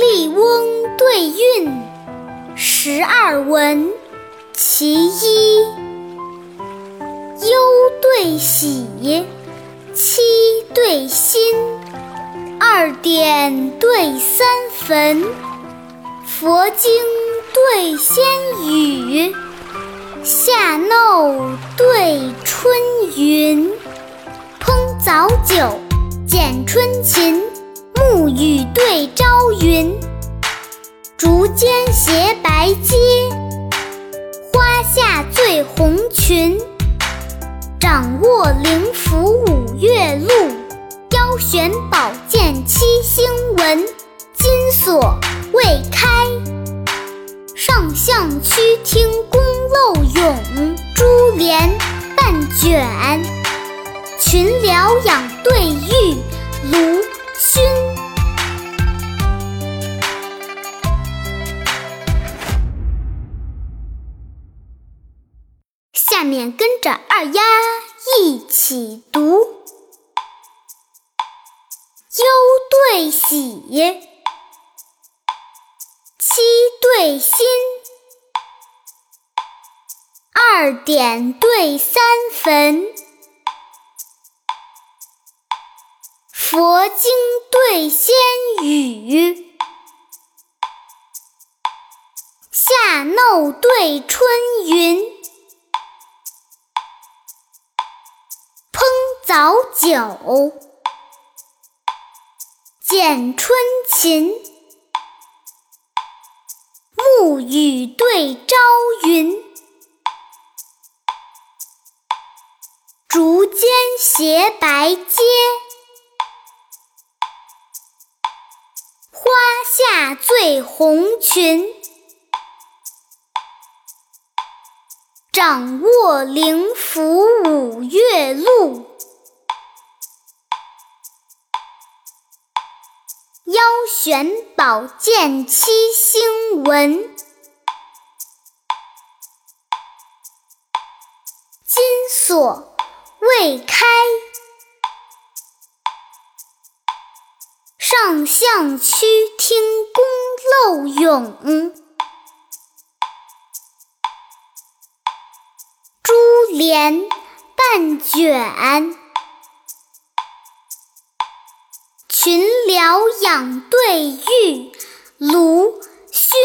笠翁对韵，十二文其一。忧对喜，七对辛，二点对三分，佛经对仙语，夏耨对春云。烹早酒，剪春琴，暮雨对朝云。竹间斜白阶，花下醉红裙。掌握灵符五月露，腰悬宝剑七星纹。金锁未开，上象曲听宫漏涌。珠帘半卷，群僚养对玉炉熏。下面跟着二丫一起读：忧对喜，七对辛，二点对三分，佛经对仙语，夏耨对春云。早酒，剪春琴，暮雨对朝云。竹间斜白阶，花下醉红裙。掌握灵符五月露。腰悬宝剑七星纹，金锁未开，上象曲听宫漏涌。珠帘半卷。群僚养对玉，卢勋。